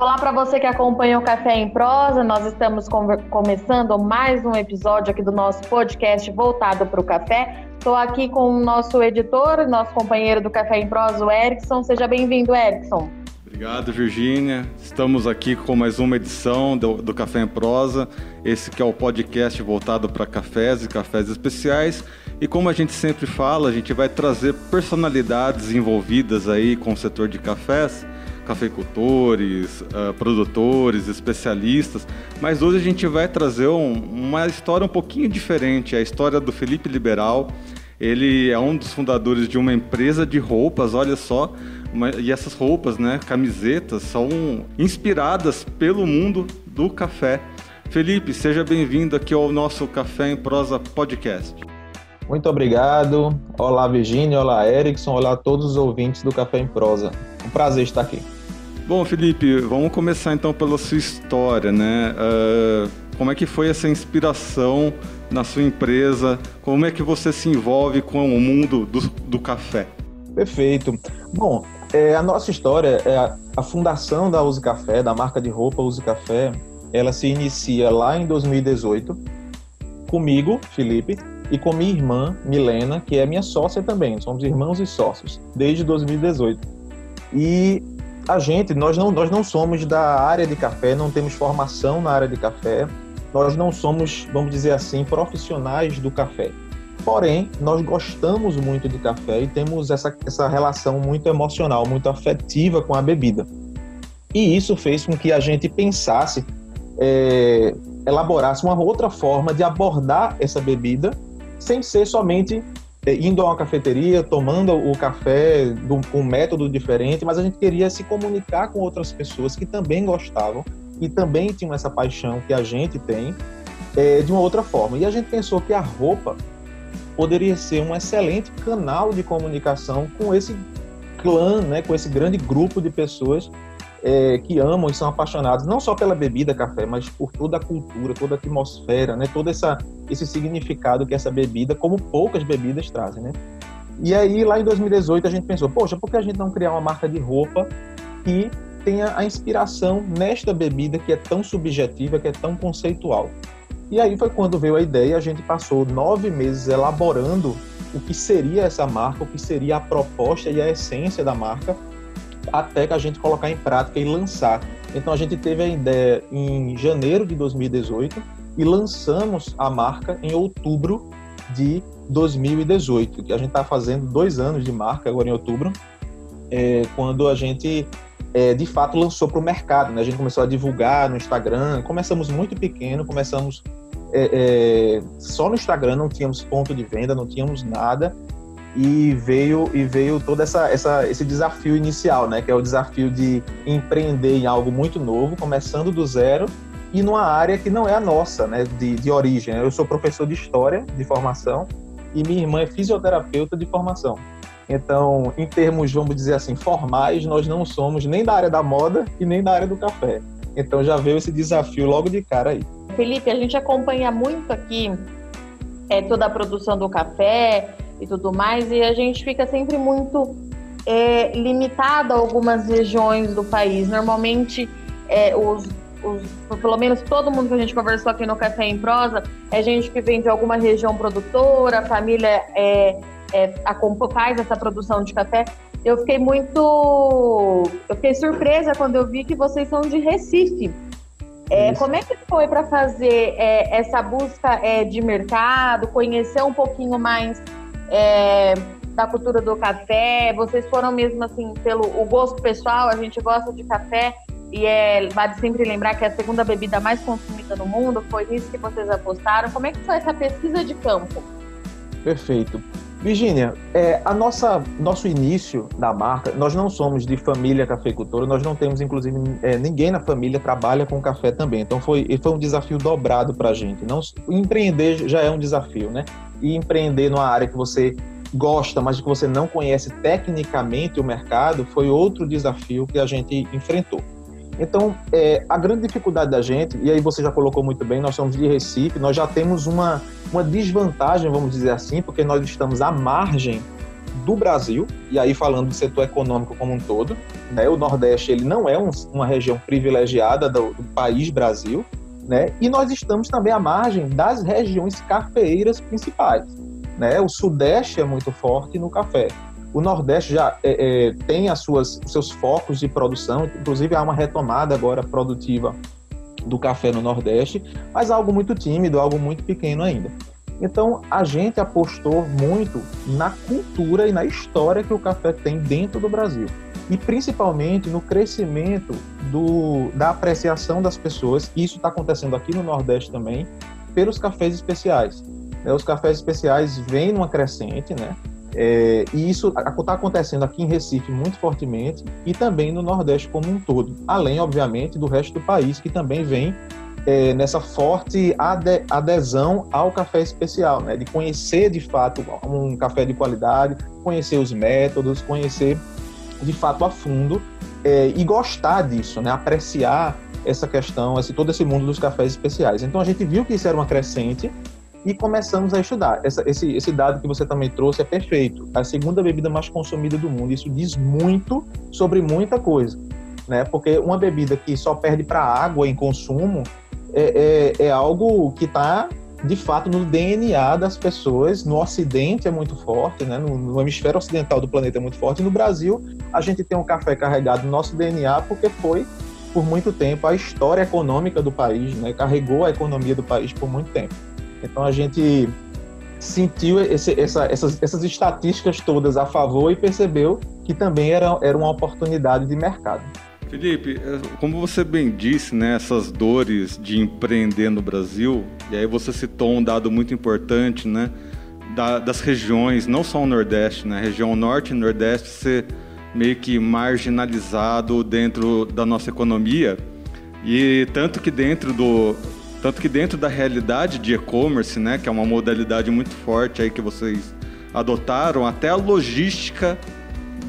Olá para você que acompanha o Café em Prosa. Nós estamos começando mais um episódio aqui do nosso podcast voltado para o café. Estou aqui com o nosso editor, nosso companheiro do Café em Prosa, o Erickson. Seja bem-vindo, Erickson. Obrigado, Virgínia. Estamos aqui com mais uma edição do, do, Café em Prosa. Esse que é o podcast voltado para cafés e cafés especiais. E como a gente sempre fala, a gente vai trazer personalidades envolvidas aí com o setor de cafés cafeicultores, uh, produtores, especialistas, mas hoje a gente vai trazer um, uma história um pouquinho diferente, a história do Felipe Liberal. Ele é um dos fundadores de uma empresa de roupas, olha só, uma, e essas roupas, né, camisetas, são inspiradas pelo mundo do café. Felipe, seja bem-vindo aqui ao nosso Café em Prosa Podcast. Muito obrigado. Olá, Virginia. Olá, Erickson. Olá a todos os ouvintes do Café em Prosa. Um prazer estar aqui. Bom, Felipe, vamos começar então pela sua história, né? Uh, como é que foi essa inspiração na sua empresa? Como é que você se envolve com o mundo do, do café? Perfeito. Bom, é, a nossa história é a, a, fundação da Use Café, da marca de roupa Use Café, ela se inicia lá em 2018 comigo, Felipe, e com minha irmã, Milena, que é minha sócia também. Somos irmãos e sócios desde 2018. E a gente, nós não, nós não somos da área de café, não temos formação na área de café, nós não somos, vamos dizer assim, profissionais do café. Porém, nós gostamos muito de café e temos essa, essa relação muito emocional, muito afetiva com a bebida. E isso fez com que a gente pensasse, é, elaborasse uma outra forma de abordar essa bebida, sem ser somente indo a uma cafeteria, tomando o café com um método diferente, mas a gente queria se comunicar com outras pessoas que também gostavam e também tinham essa paixão que a gente tem é, de uma outra forma. E a gente pensou que a roupa poderia ser um excelente canal de comunicação com esse clã, né, com esse grande grupo de pessoas é, que amam e são apaixonados não só pela bebida café, mas por toda a cultura, toda a atmosfera, né? Todo essa, esse significado que essa bebida, como poucas bebidas trazem, né? E aí, lá em 2018, a gente pensou, poxa, por que a gente não criar uma marca de roupa que tenha a inspiração nesta bebida que é tão subjetiva, que é tão conceitual? E aí foi quando veio a ideia, a gente passou nove meses elaborando o que seria essa marca, o que seria a proposta e a essência da marca, até que a gente colocar em prática e lançar. Então a gente teve a ideia em janeiro de 2018 e lançamos a marca em outubro de 2018, que a gente está fazendo dois anos de marca agora em outubro, é, quando a gente é, de fato lançou para o mercado. Né? A gente começou a divulgar no Instagram, começamos muito pequeno, começamos é, é só no Instagram, não tínhamos ponto de venda, não tínhamos nada, e veio e veio todo essa, essa, esse desafio inicial, né, que é o desafio de empreender em algo muito novo, começando do zero e numa área que não é a nossa, né, de, de origem. Eu sou professor de história de formação e minha irmã é fisioterapeuta de formação. Então, em termos, vamos dizer assim, formais, nós não somos nem da área da moda e nem da área do café. Então já veio esse desafio logo de cara aí. Felipe, a gente acompanha muito aqui é, toda a produção do café, e tudo mais, e a gente fica sempre muito é, limitado a algumas regiões do país. Normalmente, é, os, os, pelo menos todo mundo que a gente conversou aqui no Café em Prosa, é gente que vem de alguma região produtora, a família é, é, faz essa produção de café. Eu fiquei muito. Eu fiquei surpresa quando eu vi que vocês são de Recife. É, como é que foi para fazer é, essa busca é, de mercado, conhecer um pouquinho mais é, da cultura do café? Vocês foram mesmo assim pelo o gosto pessoal? A gente gosta de café e é, vale sempre lembrar que é a segunda bebida mais consumida no mundo. Foi nisso que vocês apostaram. Como é que foi essa pesquisa de campo? Perfeito. Virgínia, é, a nossa nosso início da marca, nós não somos de família cafeicultora, nós não temos inclusive é, ninguém na família trabalha com café também. Então foi foi um desafio dobrado para a gente. Não empreender já é um desafio, né? E empreender numa área que você gosta, mas que você não conhece tecnicamente o mercado, foi outro desafio que a gente enfrentou. Então, é, a grande dificuldade da gente, e aí você já colocou muito bem, nós somos de Recife, nós já temos uma, uma desvantagem, vamos dizer assim, porque nós estamos à margem do Brasil, e aí falando do setor econômico como um todo. Né? O Nordeste ele não é um, uma região privilegiada do, do país Brasil, né? e nós estamos também à margem das regiões cafeeiras principais. Né? O Sudeste é muito forte no café. O Nordeste já é, é, tem as suas, os seus focos de produção, inclusive há uma retomada agora produtiva do café no Nordeste, mas algo muito tímido, algo muito pequeno ainda. Então, a gente apostou muito na cultura e na história que o café tem dentro do Brasil. E principalmente no crescimento do, da apreciação das pessoas, e isso está acontecendo aqui no Nordeste também, pelos cafés especiais. É, os cafés especiais vêm numa crescente, né? É, e isso está acontecendo aqui em Recife muito fortemente e também no Nordeste como um todo, além, obviamente, do resto do país que também vem é, nessa forte adesão ao café especial, né? de conhecer de fato um café de qualidade, conhecer os métodos, conhecer de fato a fundo é, e gostar disso, né? apreciar essa questão, esse, todo esse mundo dos cafés especiais. Então a gente viu que isso era uma crescente e começamos a estudar. Essa, esse, esse dado que você também trouxe é perfeito. A segunda bebida mais consumida do mundo. Isso diz muito sobre muita coisa. Né? Porque uma bebida que só perde para água em consumo é, é, é algo que está de fato no DNA das pessoas. No Ocidente é muito forte, né? no, no, hemisfério ocidental do planeta é muito forte. E no Brasil, a gente tem um café carregado no nosso DNA porque foi, por muito tempo, a história econômica do país, né? carregou a economia do país por muito tempo. Então a gente sentiu esse, essa, essas, essas estatísticas todas a favor e percebeu que também era, era uma oportunidade de mercado. Felipe, é, como você bem disse, né, essas dores de empreender no Brasil, e aí você citou um dado muito importante, né, da, das regiões, não só o Nordeste, né, a região Norte e Nordeste ser meio que marginalizado dentro da nossa economia, e tanto que dentro do tanto que dentro da realidade de e-commerce, né, que é uma modalidade muito forte aí que vocês adotaram, até a logística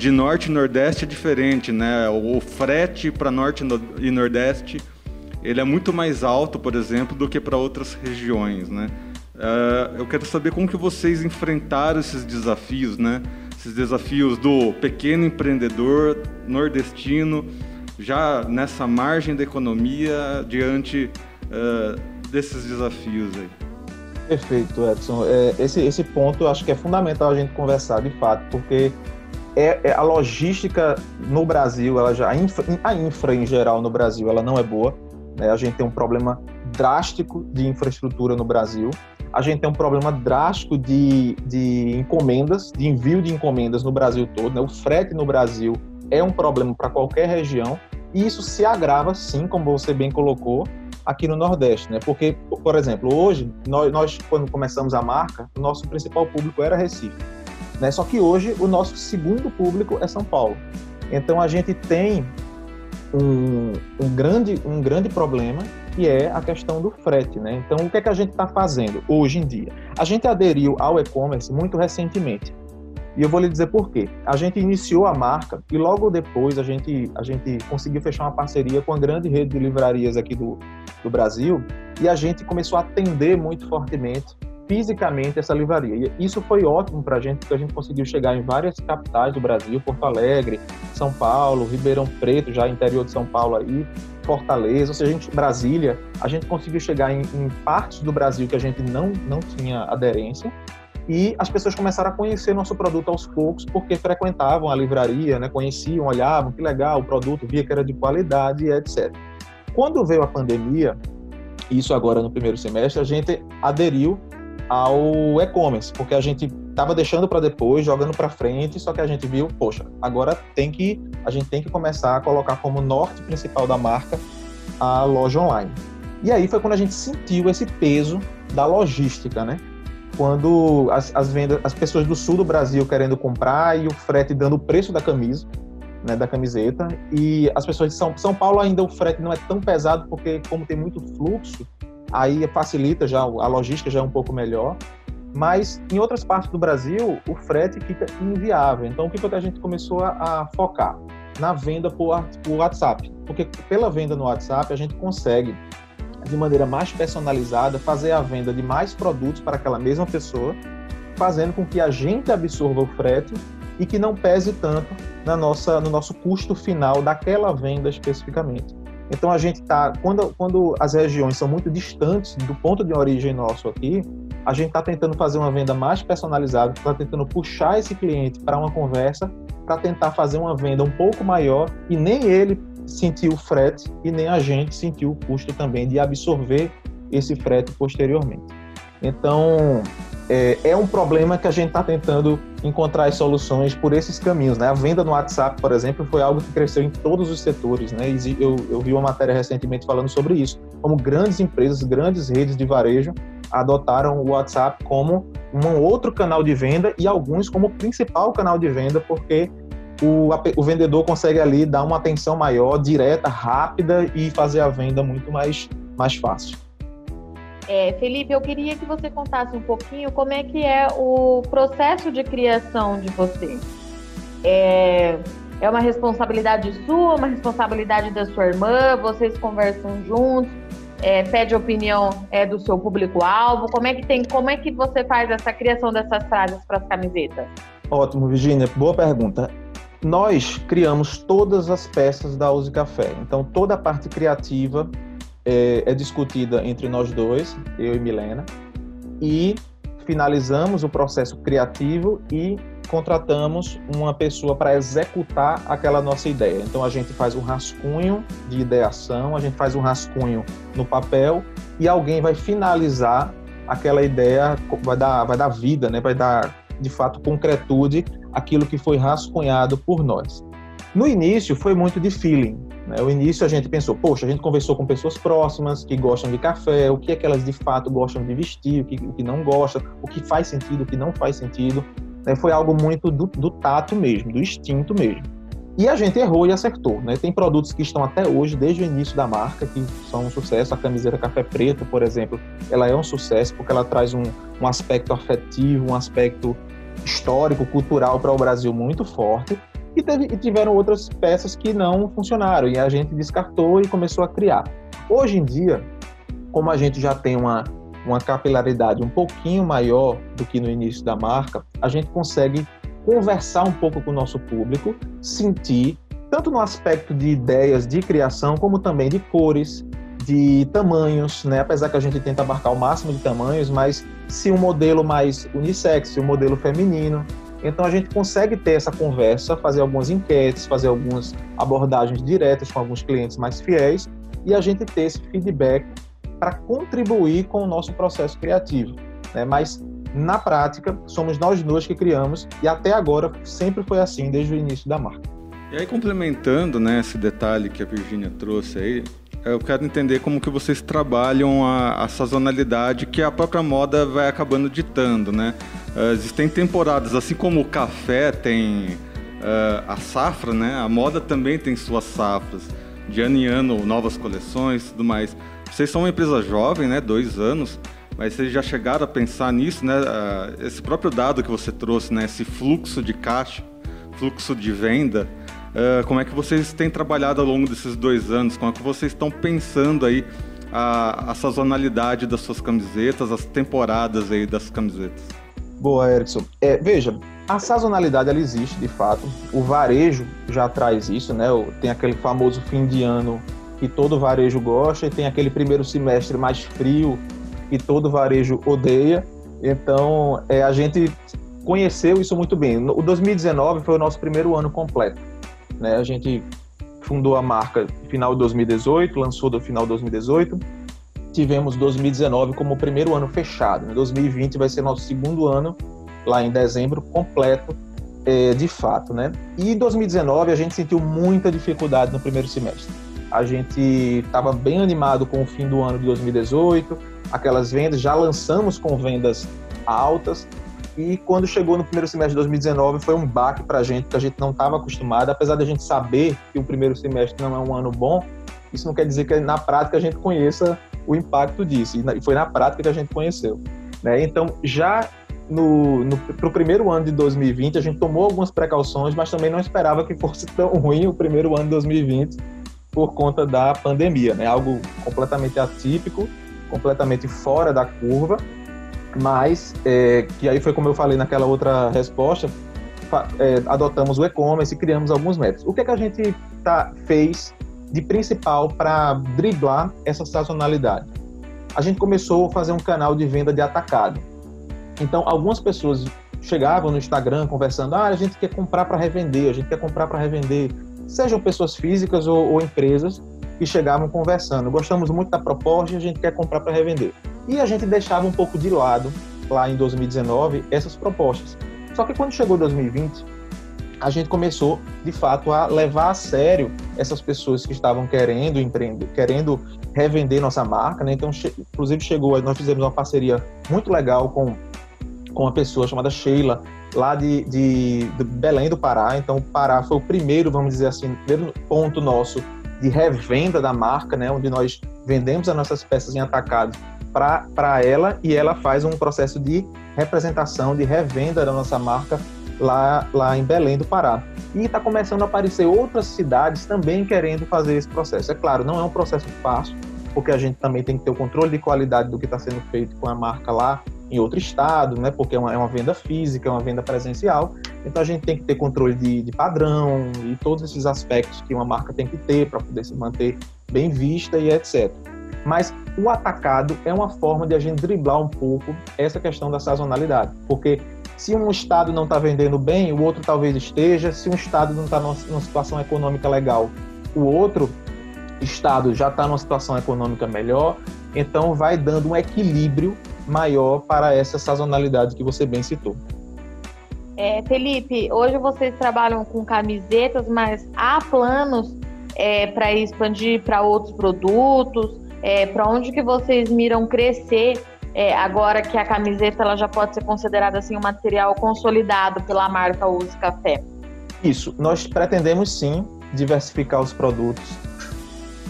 de norte e nordeste é diferente, né? O frete para norte e nordeste ele é muito mais alto, por exemplo, do que para outras regiões, né? Uh, eu quero saber como que vocês enfrentaram esses desafios, né? Esses desafios do pequeno empreendedor nordestino, já nessa margem da economia, diante uh, desses desafios aí. Perfeito, Edson. É, esse, esse ponto eu acho que é fundamental a gente conversar de fato, porque é, é, a logística no Brasil, ela já a infra, a infra em geral no Brasil, ela não é boa. Né? A gente tem um problema drástico de infraestrutura no Brasil. A gente tem um problema drástico de, de encomendas, de envio de encomendas no Brasil todo. Né? O frete no Brasil é um problema para qualquer região e isso se agrava, sim, como você bem colocou, aqui no Nordeste, né? Porque, por exemplo, hoje nós, nós quando começamos a marca, nosso principal público era Recife. Né? Só que hoje o nosso segundo público é São Paulo. Então a gente tem um, um, grande, um grande problema que é a questão do frete. Né? Então o que é que a gente está fazendo hoje em dia? A gente aderiu ao e-commerce muito recentemente. E eu vou lhe dizer por quê. A gente iniciou a marca e logo depois a gente, a gente conseguiu fechar uma parceria com a grande rede de livrarias aqui do, do Brasil e a gente começou a atender muito fortemente fisicamente essa livraria. E isso foi ótimo para a gente, porque a gente conseguiu chegar em várias capitais do Brasil, Porto Alegre, São Paulo, Ribeirão Preto, já interior de São Paulo aí, Fortaleza, ou seja, a gente, Brasília, a gente conseguiu chegar em, em partes do Brasil que a gente não, não tinha aderência, e as pessoas começaram a conhecer nosso produto aos poucos porque frequentavam a livraria, né, conheciam, olhavam, que legal o produto, via que era de qualidade etc. Quando veio a pandemia, isso agora no primeiro semestre, a gente aderiu ao e-commerce, porque a gente estava deixando para depois, jogando para frente, só que a gente viu, poxa, agora tem que a gente tem que começar a colocar como norte principal da marca a loja online. E aí foi quando a gente sentiu esse peso da logística, né? Quando as, as vendas, as pessoas do sul do Brasil querendo comprar e o frete dando o preço da camisa, né, da camiseta, e as pessoas de São, São Paulo ainda o frete não é tão pesado porque como tem muito fluxo, aí facilita já, a logística já é um pouco melhor. Mas em outras partes do Brasil, o frete fica inviável. Então, o que, que a gente começou a, a focar? Na venda por, por WhatsApp. Porque pela venda no WhatsApp, a gente consegue, de maneira mais personalizada, fazer a venda de mais produtos para aquela mesma pessoa fazendo com que a gente absorva o frete e que não pese tanto na nossa, no nosso custo final daquela venda especificamente. Então a gente está, quando, quando as regiões são muito distantes do ponto de origem nosso aqui, a gente está tentando fazer uma venda mais personalizada, está tentando puxar esse cliente para uma conversa, para tentar fazer uma venda um pouco maior e nem ele sentiu o frete e nem a gente sentiu o custo também de absorver esse frete posteriormente. Então, é, é um problema que a gente está tentando encontrar as soluções por esses caminhos. Né? A venda no WhatsApp, por exemplo, foi algo que cresceu em todos os setores. Né? Eu, eu vi uma matéria recentemente falando sobre isso, como grandes empresas, grandes redes de varejo adotaram o WhatsApp como um outro canal de venda e alguns como principal canal de venda, porque o, o vendedor consegue ali dar uma atenção maior, direta, rápida e fazer a venda muito mais, mais fácil. É, Felipe, eu queria que você contasse um pouquinho como é que é o processo de criação de você. É, é uma responsabilidade sua, uma responsabilidade da sua irmã, vocês conversam juntos, é, pede opinião é, do seu público-alvo, como é que tem, como é que você faz essa criação dessas frases para as camisetas? Ótimo, Virginia, boa pergunta. Nós criamos todas as peças da Use Café, então toda a parte criativa é, é discutida entre nós dois, eu e Milena, e finalizamos o processo criativo e contratamos uma pessoa para executar aquela nossa ideia. Então a gente faz um rascunho de ideação, a gente faz um rascunho no papel e alguém vai finalizar aquela ideia, vai dar, vai dar vida, né? vai dar de fato concretude aquilo que foi rascunhado por nós. No início foi muito de feeling. Né? O início a gente pensou, poxa, a gente conversou com pessoas próximas que gostam de café, o que é que elas de fato gostam de vestir, o que, o que não gostam, o que faz sentido, o que não faz sentido. Né? Foi algo muito do, do tato mesmo, do instinto mesmo. E a gente errou e acertou. Né? Tem produtos que estão até hoje, desde o início da marca, que são um sucesso. A camiseta Café Preto, por exemplo, ela é um sucesso porque ela traz um, um aspecto afetivo, um aspecto histórico, cultural para o Brasil muito forte. E, teve, e tiveram outras peças que não funcionaram e a gente descartou e começou a criar. Hoje em dia, como a gente já tem uma, uma capilaridade um pouquinho maior do que no início da marca, a gente consegue conversar um pouco com o nosso público, sentir, tanto no aspecto de ideias de criação, como também de cores, de tamanhos, né? apesar que a gente tenta abarcar o máximo de tamanhos, mas se um modelo mais unissex, se um modelo feminino, então a gente consegue ter essa conversa, fazer algumas enquetes, fazer algumas abordagens diretas com alguns clientes mais fiéis e a gente ter esse feedback para contribuir com o nosso processo criativo. Né? Mas na prática somos nós dois que criamos e até agora sempre foi assim desde o início da marca. E aí complementando, né, esse detalhe que a Virginia trouxe aí, eu quero entender como que vocês trabalham a, a sazonalidade que a própria moda vai acabando ditando, né? Uh, existem temporadas, assim como o café tem uh, a safra, né? A moda também tem suas safras. De ano em ano, novas coleções e tudo mais. Vocês são uma empresa jovem, né? Dois anos. Mas vocês já chegaram a pensar nisso, né? Uh, esse próprio dado que você trouxe, né? Esse fluxo de caixa, fluxo de venda. Como é que vocês têm trabalhado ao longo desses dois anos? Como é que vocês estão pensando aí a, a sazonalidade das suas camisetas, as temporadas aí das camisetas? Boa, Erickson. É, veja, a sazonalidade ela existe de fato. O varejo já traz isso, né? Tem aquele famoso fim de ano que todo varejo gosta e tem aquele primeiro semestre mais frio que todo varejo odeia. Então, é, a gente conheceu isso muito bem. O 2019 foi o nosso primeiro ano completo. Né? A gente fundou a marca final de 2018, lançou no final de 2018 tivemos 2019 como o primeiro ano fechado. 2020 vai ser nosso segundo ano, lá em dezembro, completo é, de fato, né? E em 2019 a gente sentiu muita dificuldade no primeiro semestre. A gente estava bem animado com o fim do ano de 2018, aquelas vendas, já lançamos com vendas altas, e quando chegou no primeiro semestre de 2019 foi um baque para a gente, que a gente não estava acostumado, apesar de a gente saber que o primeiro semestre não é um ano bom, isso não quer dizer que na prática a gente conheça o impacto disso. E foi na prática que a gente conheceu. Né? Então, já no, no para o primeiro ano de 2020, a gente tomou algumas precauções, mas também não esperava que fosse tão ruim o primeiro ano de 2020 por conta da pandemia, né? Algo completamente atípico, completamente fora da curva. Mas é, que aí foi como eu falei naquela outra resposta, é, adotamos o e-commerce e criamos alguns métodos. O que, é que a gente tá, fez de principal para driblar essa sazonalidade? A gente começou a fazer um canal de venda de atacado. Então, algumas pessoas chegavam no Instagram conversando: ah, a gente quer comprar para revender, a gente quer comprar para revender. Sejam pessoas físicas ou, ou empresas que chegavam conversando. Gostamos muito da proposta e a gente quer comprar para revender. E a gente deixava um pouco de lado, lá em 2019, essas propostas. Só que quando chegou 2020, a gente começou, de fato, a levar a sério essas pessoas que estavam querendo empreender, querendo revender nossa marca, né? Então, inclusive chegou, nós fizemos uma parceria muito legal com, com uma pessoa chamada Sheila, lá de, de, de Belém do Pará. Então, o Pará foi o primeiro, vamos dizer assim, primeiro ponto nosso de revenda da marca, né? Onde nós vendemos as nossas peças em atacado para ela e ela faz um processo de representação, de revenda da nossa marca lá, lá em Belém do Pará. E está começando a aparecer outras cidades também querendo fazer esse processo. É claro, não é um processo fácil, porque a gente também tem que ter o controle de qualidade do que está sendo feito com a marca lá em outro estado, né? Porque é uma, é uma, venda física, é uma venda presencial. Então a gente tem que ter controle de, de padrão e todos esses aspectos que uma marca tem que ter para poder se manter bem vista e etc. Mas o atacado é uma forma de a gente driblar um pouco essa questão da sazonalidade, porque se um estado não está vendendo bem, o outro talvez esteja. Se um estado não está numa situação econômica legal, o outro estado já está numa situação econômica melhor. Então, vai dando um equilíbrio maior para essa sazonalidade que você bem citou. É, Felipe, hoje vocês trabalham com camisetas, mas há planos é, para expandir para outros produtos? É, para onde que vocês miram crescer é, agora que a camiseta ela já pode ser considerada assim um material consolidado pela marca Use Café? Isso, nós pretendemos sim diversificar os produtos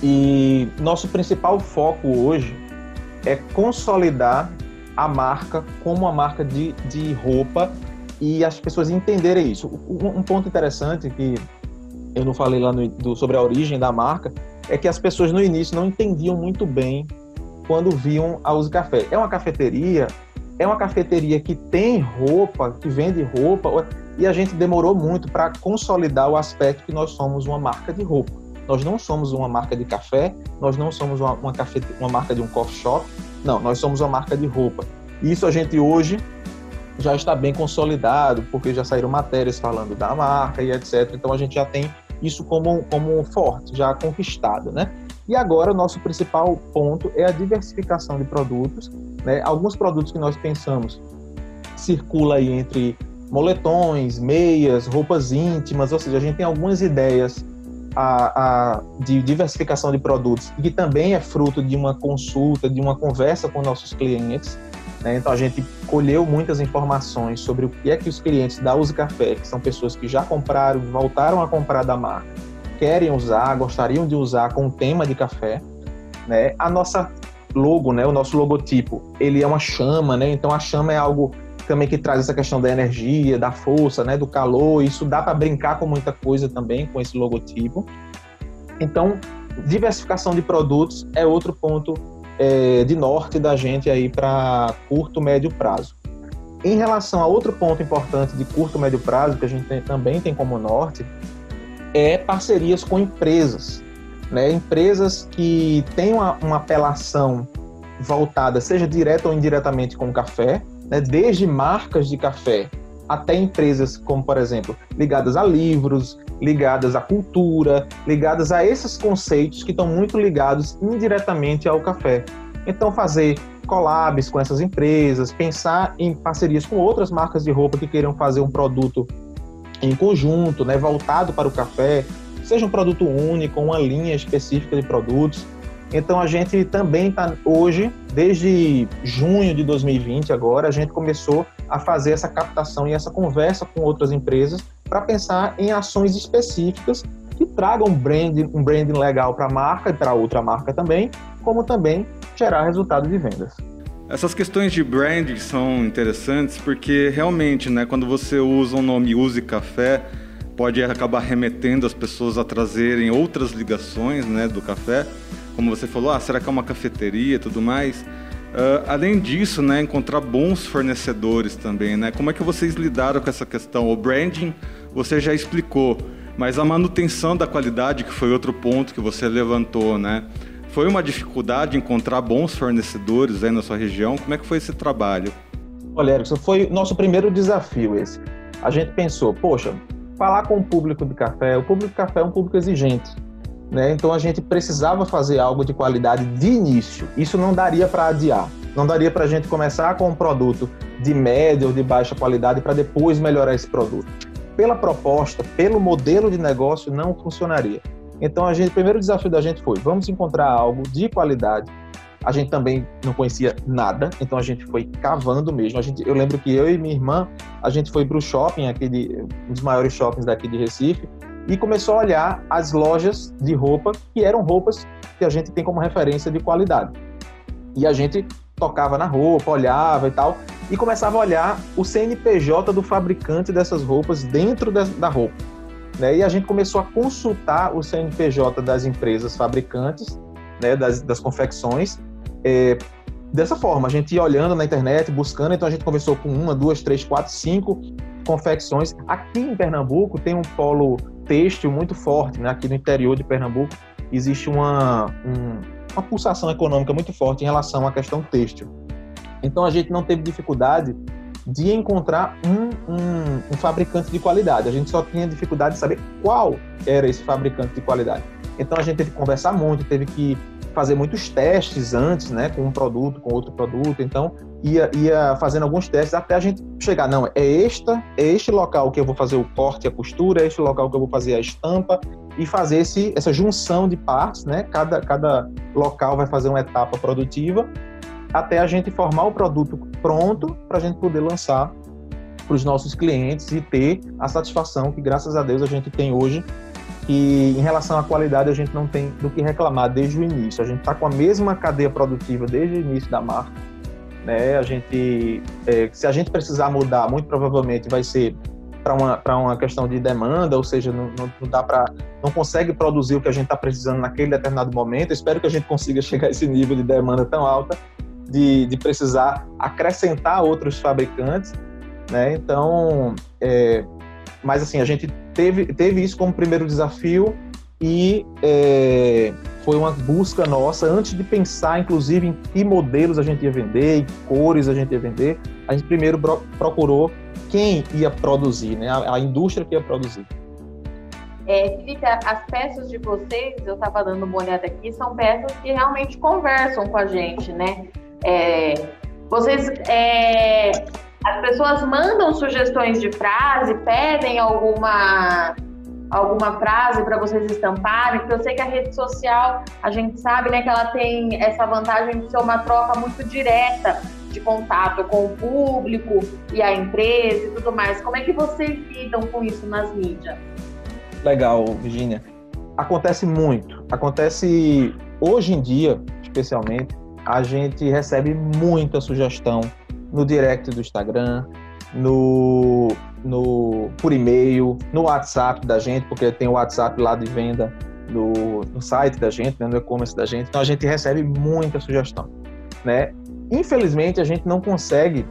e nosso principal foco hoje é consolidar a marca como uma marca de, de roupa e as pessoas entenderem isso. Um, um ponto interessante que eu não falei lá no, do, sobre a origem da marca é que as pessoas no início não entendiam muito bem quando viam a Use Café. É uma cafeteria, é uma cafeteria que tem roupa, que vende roupa, e a gente demorou muito para consolidar o aspecto que nós somos uma marca de roupa. Nós não somos uma marca de café, nós não somos uma, uma, cafete, uma marca de um coffee shop, não, nós somos uma marca de roupa. E isso a gente hoje já está bem consolidado, porque já saíram matérias falando da marca e etc. Então a gente já tem isso como, como forte, já conquistado, né? E agora o nosso principal ponto é a diversificação de produtos. Né? Alguns produtos que nós pensamos circula aí entre moletões, meias, roupas íntimas, ou seja, a gente tem algumas ideias a, a, de diversificação de produtos que também é fruto de uma consulta, de uma conversa com nossos clientes. Né? Então a gente colheu muitas informações sobre o que é que os clientes da Use Café, que são pessoas que já compraram, voltaram a comprar da marca, querem usar, gostariam de usar com o tema de café. Né? A nossa logo, né, o nosso logotipo, ele é uma chama, né? Então a chama é algo também que traz essa questão da energia, da força, né, do calor. Isso dá para brincar com muita coisa também com esse logotipo. Então, diversificação de produtos é outro ponto é, de norte da gente aí para curto, médio prazo. Em relação a outro ponto importante de curto, médio prazo, que a gente tem, também tem como norte, é parcerias com empresas. Né? Empresas que têm uma, uma apelação voltada, seja direta ou indiretamente com o café, né? desde marcas de café até empresas como, por exemplo, ligadas a livros, ligadas à cultura, ligadas a esses conceitos que estão muito ligados indiretamente ao café. Então, fazer collabs com essas empresas, pensar em parcerias com outras marcas de roupa que queiram fazer um produto em conjunto, né, voltado para o café, seja um produto único, uma linha específica de produtos. Então a gente também está hoje, desde junho de 2020 agora, a gente começou a fazer essa captação e essa conversa com outras empresas para pensar em ações específicas que tragam um branding, um branding legal para a marca e para outra marca também, como também gerar resultado de vendas. Essas questões de branding são interessantes porque realmente, né, quando você usa o nome Use Café, pode acabar remetendo as pessoas a trazerem outras ligações, né, do café. Como você falou, ah, será que é uma cafeteria tudo mais? Uh, além disso, né, encontrar bons fornecedores também, né? Como é que vocês lidaram com essa questão? O branding, você já explicou, mas a manutenção da qualidade, que foi outro ponto que você levantou, né? Foi uma dificuldade encontrar bons fornecedores aí na sua região? Como é que foi esse trabalho? Olha, Erickson, foi nosso primeiro desafio esse. A gente pensou, poxa, falar com o público de café, o público de café é um público exigente. Né? Então a gente precisava fazer algo de qualidade de início. Isso não daria para adiar. Não daria para a gente começar com um produto de média ou de baixa qualidade para depois melhorar esse produto. Pela proposta, pelo modelo de negócio, não funcionaria. Então, a gente, o primeiro desafio da gente foi: vamos encontrar algo de qualidade. A gente também não conhecia nada, então a gente foi cavando mesmo. A gente, eu lembro que eu e minha irmã, a gente foi para o shopping, aquele, um dos maiores shoppings daqui de Recife, e começou a olhar as lojas de roupa que eram roupas que a gente tem como referência de qualidade. E a gente tocava na roupa, olhava e tal, e começava a olhar o CNPJ do fabricante dessas roupas dentro da roupa. Né? E a gente começou a consultar o CNPJ das empresas fabricantes, né, das, das confecções, é, dessa forma. A gente ia olhando na internet, buscando, então a gente conversou com uma, duas, três, quatro, cinco confecções. Aqui em Pernambuco tem um polo têxtil muito forte, né? Aqui no interior de Pernambuco existe uma, um, uma pulsação econômica muito forte em relação à questão têxtil. Então a gente não teve dificuldade de encontrar um, um, um, fabricante de qualidade. A gente só tinha dificuldade de saber qual era esse fabricante de qualidade. Então a gente teve que conversar muito, teve que fazer muitos testes antes, né, com um produto, com outro produto. Então, ia, ia fazendo alguns testes até a gente chegar, não, é esta, é este local que eu vou fazer o corte e a costura, é este local que eu vou fazer a estampa e fazer esse, essa junção de partes, né? Cada, cada local vai fazer uma etapa produtiva até a gente formar o produto pronto para a gente poder lançar para os nossos clientes e ter a satisfação que, graças a Deus, a gente tem hoje que em relação à qualidade a gente não tem do que reclamar desde o início. A gente está com a mesma cadeia produtiva desde o início da marca. Né? A gente, é, se a gente precisar mudar, muito provavelmente vai ser para uma, uma questão de demanda, ou seja, não, não, não dá para não consegue produzir o que a gente está precisando naquele determinado momento. Eu espero que a gente consiga chegar a esse nível de demanda tão alta de, de precisar acrescentar outros fabricantes, né? Então, é, mas assim, a gente teve, teve isso como primeiro desafio e é, foi uma busca nossa, antes de pensar, inclusive, em que modelos a gente ia vender, em cores a gente ia vender, a gente primeiro procurou quem ia produzir, né? a, a indústria que ia produzir. É, Felipe, as peças de vocês, eu estava dando uma olhada aqui, são peças que realmente conversam com a gente, né? É, vocês é, as pessoas mandam sugestões de frase, pedem alguma alguma frase para vocês estamparem, porque eu sei que a rede social, a gente sabe, né, que ela tem essa vantagem de ser uma troca muito direta de contato com o público e a empresa e tudo mais. Como é que vocês lidam com isso nas mídias? Legal, Virginia. Acontece muito. Acontece hoje em dia, especialmente, a gente recebe muita sugestão no direct do Instagram, no, no por e-mail, no WhatsApp da gente, porque tem o WhatsApp lá de venda no, no site da gente, né, no e-commerce da gente. Então a gente recebe muita sugestão, né? Infelizmente a gente não consegue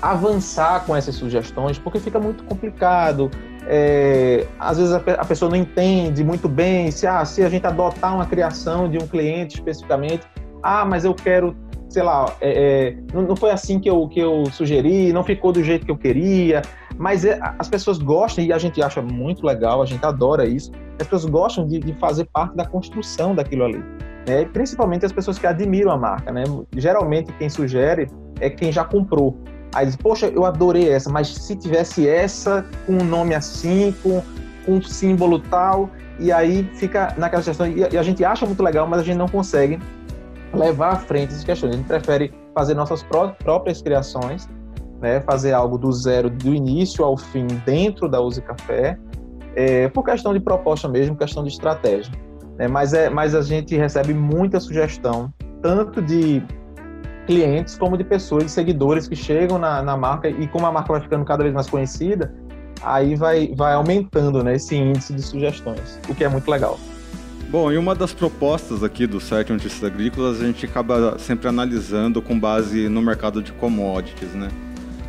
avançar com essas sugestões porque fica muito complicado. É, às vezes a, a, pessoa não entende muito bem se, ah, se a gente adotar uma criação de um cliente especificamente, ah, mas eu quero sei lá, é, é, não, não, foi assim que eu, que eu sugeri, não ficou do jeito que eu queria, mas é, as pessoas gostam e a gente acha muito legal, a gente adora isso, as pessoas gostam de, de fazer parte da construção daquilo ali. Né? Principalmente as pessoas que admiram a marca, né? Geralmente quem sugere é quem já comprou. Aí diz, poxa, eu adorei essa, mas se tivesse essa com um nome assim, com, com um símbolo tal, e aí fica naquela questão, e a gente acha muito legal, mas a gente não consegue levar à frente essas questões. A gente prefere fazer nossas pró próprias criações, né, fazer algo do zero, do início ao fim, dentro da Use Café, é, por questão de proposta mesmo, questão de estratégia. Né, mas, é, mas a gente recebe muita sugestão, tanto de clientes como de pessoas, de seguidores que chegam na, na marca e como a marca vai ficando cada vez mais conhecida, aí vai, vai aumentando né, esse índice de sugestões, o que é muito legal. Bom, e uma das propostas aqui do site Notícias Agrícolas, a gente acaba sempre analisando com base no mercado de commodities, né?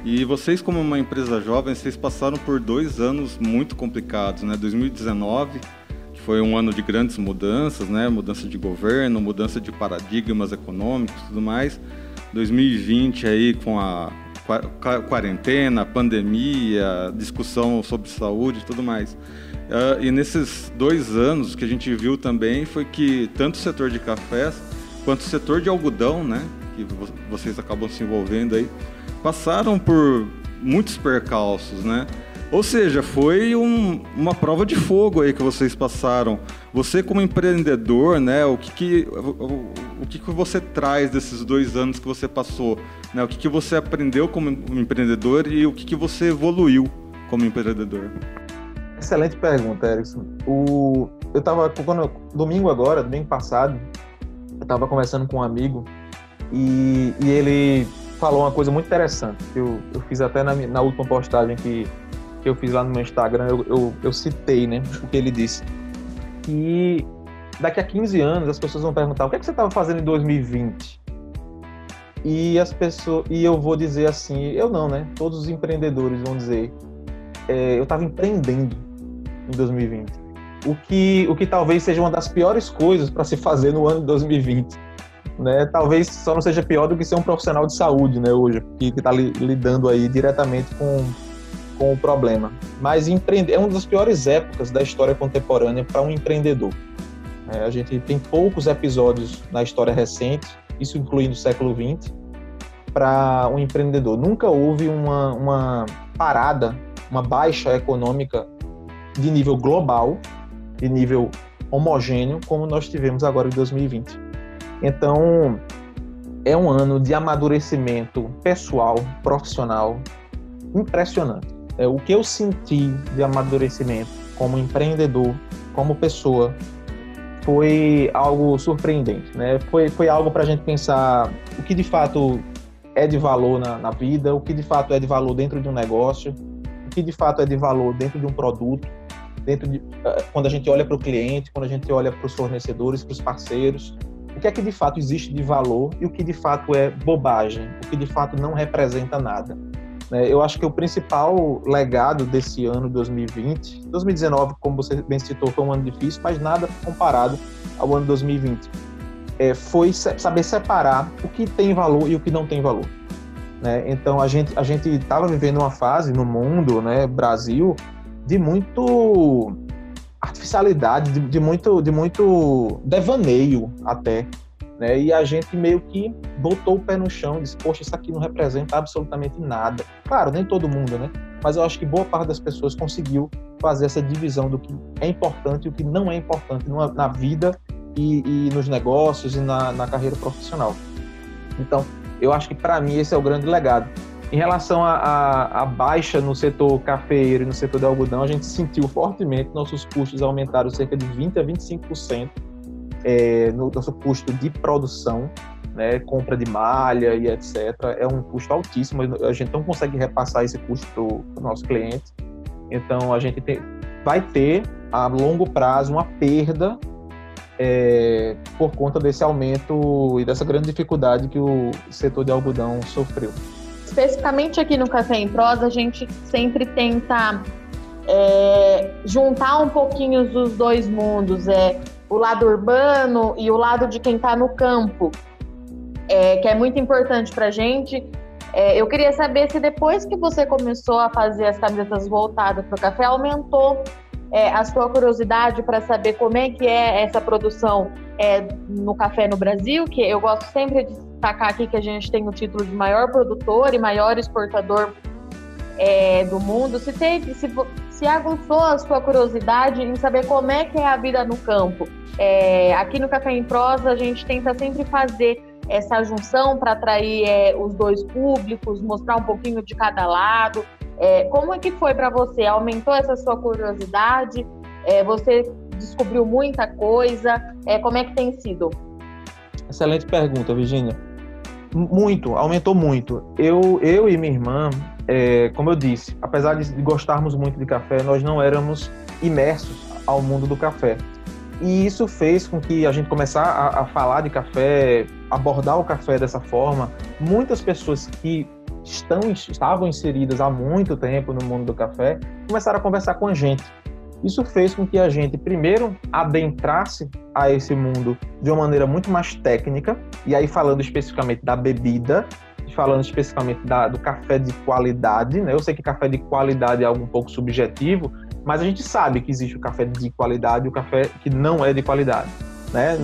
E vocês, como uma empresa jovem, vocês passaram por dois anos muito complicados, né? 2019, que foi um ano de grandes mudanças, né? Mudança de governo, mudança de paradigmas econômicos e tudo mais. 2020 aí com a quarentena, pandemia, discussão sobre saúde tudo mais. Uh, e nesses dois anos que a gente viu também foi que tanto o setor de cafés quanto o setor de algodão, né, que vocês acabam se envolvendo aí, passaram por muitos percalços, né? Ou seja, foi um, uma prova de fogo aí que vocês passaram. Você como empreendedor, né? O que que, o, o que, que você traz desses dois anos que você passou? Né? O que, que você aprendeu como empreendedor e o que, que você evoluiu como empreendedor? Excelente pergunta, Erickson. O, eu estava, quando, domingo agora, domingo passado, eu estava conversando com um amigo e, e ele falou uma coisa muito interessante. Que eu, eu fiz até na, na última postagem que, que eu fiz lá no meu Instagram, eu, eu, eu citei né, o que ele disse. E daqui a 15 anos as pessoas vão perguntar o que, é que você estava fazendo em 2020? E as pessoas e eu vou dizer assim, eu não, né? Todos os empreendedores vão dizer, é, eu estava empreendendo em 2020. O que, o que talvez seja uma das piores coisas para se fazer no ano de 2020 né? Talvez só não seja pior do que ser um profissional de saúde, né? Hoje, que está li, lidando aí diretamente com, com o problema. Mas empreender é uma das piores épocas da história contemporânea para um empreendedor. É, a gente tem poucos episódios na história recente, isso incluindo o século XX, para um empreendedor. Nunca houve uma, uma parada, uma baixa econômica de nível global, de nível homogêneo, como nós tivemos agora em 2020. Então, é um ano de amadurecimento pessoal, profissional, impressionante. É, o que eu senti de amadurecimento como empreendedor, como pessoa, foi algo surpreendente. Né? Foi, foi algo para a gente pensar o que de fato é de valor na, na vida, o que de fato é de valor dentro de um negócio, o que de fato é de valor dentro de um produto, dentro de, eh, quando a gente olha para o cliente, quando a gente olha para os fornecedores, para os parceiros, o que é que de fato existe de valor e o que de fato é bobagem, o que de fato não representa nada. Né? Eu acho que o principal legado desse ano 2020, 2019, como você bem citou, foi um ano difícil, mas nada comparado ao ano 2020. É, foi saber separar o que tem valor e o que não tem valor. Né? Então a gente a gente estava vivendo uma fase no mundo, né, Brasil, de muito artificialidade, de, de, muito, de muito devaneio até. Né? E a gente meio que botou o pé no chão e disse, poxa, isso aqui não representa absolutamente nada. Claro, nem todo mundo, né? Mas eu acho que boa parte das pessoas conseguiu fazer essa divisão do que é importante e o que não é importante numa, na vida e, e, nos negócios e na, na carreira profissional. Então, eu acho que para mim esse é o grande legado. Em relação à baixa no setor cafeiro e no setor de algodão, a gente sentiu fortemente nossos custos aumentaram cerca de 20% a 25% é, no nosso custo de produção, né, compra de malha e etc. É um custo altíssimo, a gente não consegue repassar esse custo para o nosso cliente. Então, a gente tem, vai ter, a longo prazo, uma perda é, por conta desse aumento e dessa grande dificuldade que o setor de algodão sofreu especificamente aqui no Café em Prosa, a gente sempre tenta é, juntar um pouquinho dos dois mundos, é o lado urbano e o lado de quem está no campo, é, que é muito importante para a gente. É, eu queria saber se depois que você começou a fazer as camisetas voltadas para o café, aumentou é, a sua curiosidade para saber como é que é essa produção é, no café no Brasil, que eu gosto sempre de destacar aqui que a gente tem o título de maior produtor e maior exportador é, do mundo. Se, teve, se, se aguçou a sua curiosidade em saber como é que é a vida no campo. É, aqui no Café em Prosa a gente tenta sempre fazer essa junção para atrair é, os dois públicos, mostrar um pouquinho de cada lado. É, como é que foi para você? Aumentou essa sua curiosidade? É, você descobriu muita coisa? É, como é que tem sido? Excelente pergunta, Virginia. Muito, aumentou muito. Eu, eu e minha irmã, é, como eu disse, apesar de gostarmos muito de café, nós não éramos imersos ao mundo do café. E isso fez com que a gente começar a, a falar de café, abordar o café dessa forma. Muitas pessoas que estão, estavam inseridas há muito tempo no mundo do café começaram a conversar com a gente. Isso fez com que a gente, primeiro, adentrasse a esse mundo de uma maneira muito mais técnica, e aí falando especificamente da bebida, falando especificamente da, do café de qualidade, né? Eu sei que café de qualidade é algo um pouco subjetivo, mas a gente sabe que existe o café de qualidade e o café que não é de qualidade, né?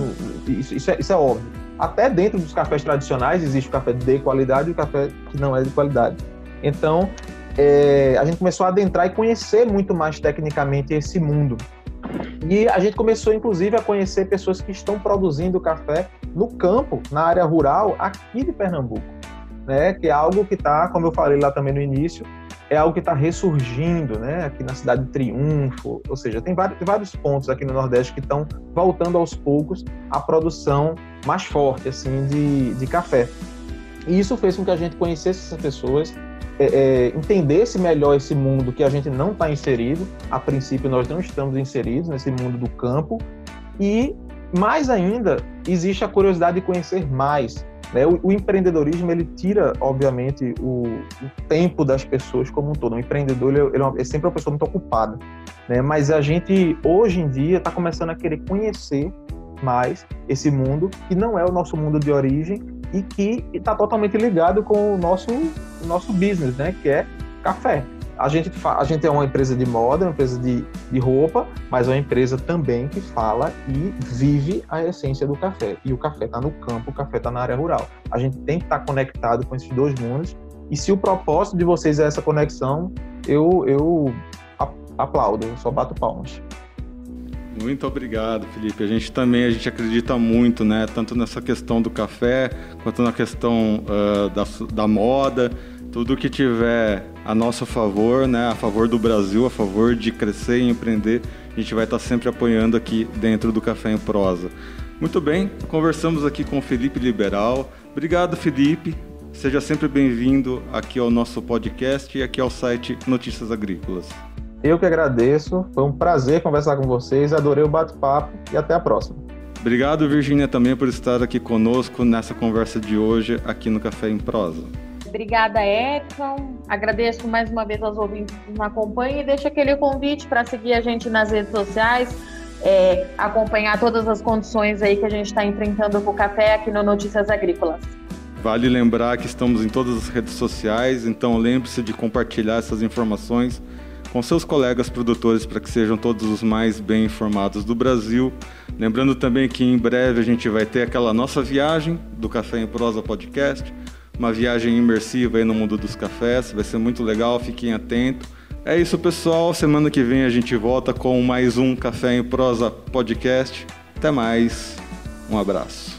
Isso, isso, é, isso é óbvio. Até dentro dos cafés tradicionais existe o café de qualidade e o café que não é de qualidade. Então, é, a gente começou a adentrar e conhecer muito mais tecnicamente esse mundo. E a gente começou, inclusive, a conhecer pessoas que estão produzindo café no campo, na área rural, aqui de Pernambuco. Né? Que é algo que está, como eu falei lá também no início, é algo que está ressurgindo, né? Aqui na cidade de Triunfo, ou seja, tem vários, vários pontos aqui no Nordeste que estão voltando aos poucos à produção mais forte, assim, de, de café. E isso fez com que a gente conhecesse essas pessoas, é, é, entendesse melhor esse mundo que a gente não está inserido. A princípio, nós não estamos inseridos nesse mundo do campo. E, mais ainda, existe a curiosidade de conhecer mais né? O, o, empreendedorismo ele tira, obviamente, o, o, tempo das pessoas como um todo. O empreendedor ele, ele é, é, sempre uma pessoa muito ocupada, né? mas a gente hoje em dia está começando a querer conhecer mais esse mundo que não é o nosso mundo de origem e que está totalmente ligado com o nosso, o nosso business, né? que é café a gente, a gente é uma empresa de moda, uma empresa de, de roupa, mas é uma empresa também que fala e vive a essência do café. E o café está no campo, o café está na área rural. A gente tem que estar tá conectado com esses dois mundos. E se o propósito de vocês é essa conexão, eu, eu aplaudo, eu só bato palmas. Muito obrigado, Felipe. A gente também a gente acredita muito, né? Tanto nessa questão do café, quanto na questão uh, da, da moda tudo que tiver a nosso favor, né, a favor do Brasil, a favor de crescer e empreender, a gente vai estar sempre apoiando aqui dentro do Café em Prosa. Muito bem, conversamos aqui com o Felipe Liberal. Obrigado, Felipe. Seja sempre bem-vindo aqui ao nosso podcast e aqui ao site Notícias Agrícolas. Eu que agradeço, foi um prazer conversar com vocês, adorei o bate-papo e até a próxima. Obrigado, Virginia, também por estar aqui conosco nessa conversa de hoje aqui no Café em Prosa. Obrigada, Edson. Agradeço mais uma vez aos ouvintes que nos acompanham e deixo aquele convite para seguir a gente nas redes sociais, é, acompanhar todas as condições aí que a gente está enfrentando com o café aqui no Notícias Agrícolas. Vale lembrar que estamos em todas as redes sociais, então lembre-se de compartilhar essas informações com seus colegas produtores para que sejam todos os mais bem informados do Brasil. Lembrando também que em breve a gente vai ter aquela nossa viagem do Café em Prosa Podcast uma viagem imersiva aí no mundo dos cafés. Vai ser muito legal, fiquem atentos. É isso, pessoal. Semana que vem a gente volta com mais um Café em Prosa podcast. Até mais. Um abraço.